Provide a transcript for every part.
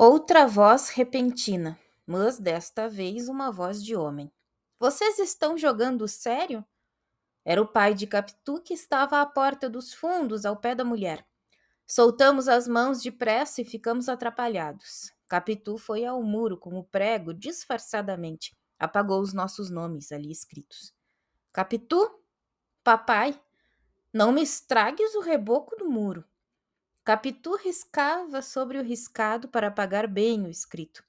Outra voz repentina, mas desta vez uma voz de homem. Vocês estão jogando sério? Era o pai de Capitu que estava à porta dos fundos, ao pé da mulher. Soltamos as mãos depressa e ficamos atrapalhados. Capitu foi ao muro com o prego disfarçadamente. Apagou os nossos nomes ali escritos. Capitu? Papai? Não me estragues o reboco do muro. Capitu riscava sobre o riscado para apagar bem o escrito.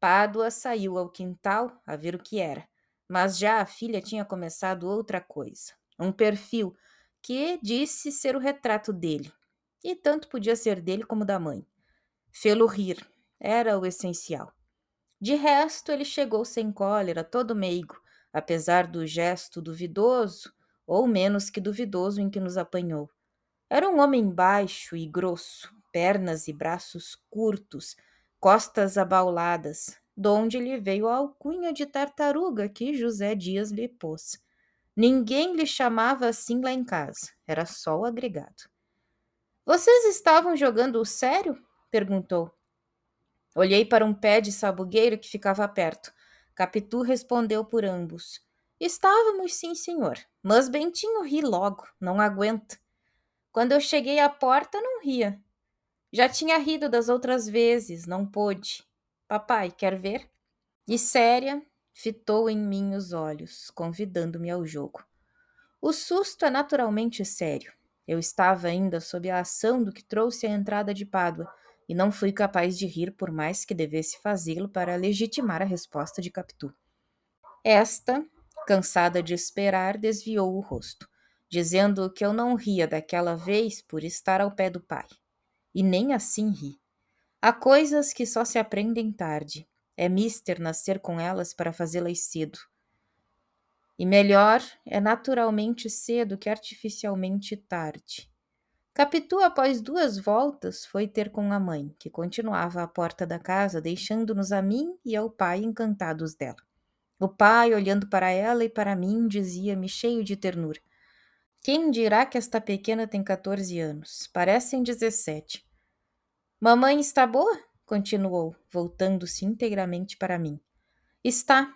Pádua saiu ao quintal a ver o que era, mas já a filha tinha começado outra coisa. Um perfil que disse ser o retrato dele, e tanto podia ser dele como da mãe. Fê-lo rir, era o essencial. De resto, ele chegou sem cólera, todo meigo, apesar do gesto duvidoso, ou menos que duvidoso, em que nos apanhou. Era um homem baixo e grosso, pernas e braços curtos, costas abauladas, donde lhe veio a alcunha de tartaruga que José Dias lhe pôs. Ninguém lhe chamava assim lá em casa, era só o agregado. Vocês estavam jogando sério? perguntou. Olhei para um pé de sabugueiro que ficava perto. Capitu respondeu por ambos. Estávamos, sim, senhor, mas Bentinho ri logo, não aguenta. Quando eu cheguei à porta, não ria. Já tinha rido das outras vezes, não pôde. Papai, quer ver? E séria, fitou em mim os olhos, convidando-me ao jogo. O susto é naturalmente sério. Eu estava ainda sob a ação do que trouxe a entrada de Pádua, e não fui capaz de rir por mais que devesse fazê-lo para legitimar a resposta de Capitu. Esta, cansada de esperar, desviou o rosto dizendo que eu não ria daquela vez por estar ao pé do pai. E nem assim ri. Há coisas que só se aprendem tarde. É mister nascer com elas para fazê-las cedo. E melhor é naturalmente cedo que artificialmente tarde. Capitu, após duas voltas, foi ter com a mãe, que continuava à porta da casa, deixando-nos a mim e ao pai encantados dela. O pai, olhando para ela e para mim, dizia-me cheio de ternura: quem dirá que esta pequena tem 14 anos? Parecem 17. Mamãe está boa? continuou, voltando-se inteiramente para mim. Está.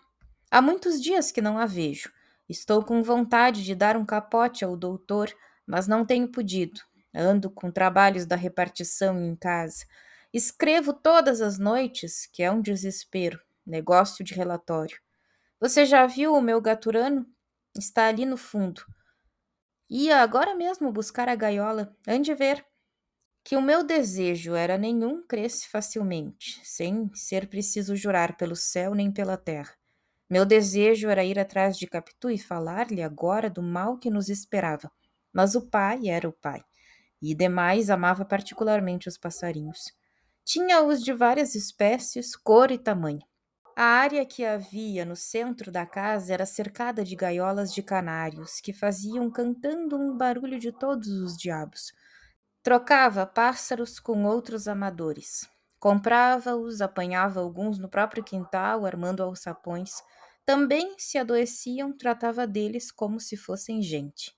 Há muitos dias que não a vejo. Estou com vontade de dar um capote ao doutor, mas não tenho podido. Ando com trabalhos da repartição em casa. Escrevo todas as noites, que é um desespero. Negócio de relatório. Você já viu o meu gaturano? Está ali no fundo. Ia agora mesmo buscar a gaiola, ande ver. Que o meu desejo era nenhum cresce facilmente, sem ser preciso jurar pelo céu nem pela terra. Meu desejo era ir atrás de Capitu e falar-lhe agora do mal que nos esperava. Mas o pai era o pai, e demais amava particularmente os passarinhos. Tinha-os de várias espécies, cor e tamanho. A área que havia no centro da casa era cercada de gaiolas de canários, que faziam cantando um barulho de todos os diabos. Trocava pássaros com outros amadores. Comprava-os, apanhava alguns no próprio quintal, armando alçapões. Também, se adoeciam, tratava deles como se fossem gente.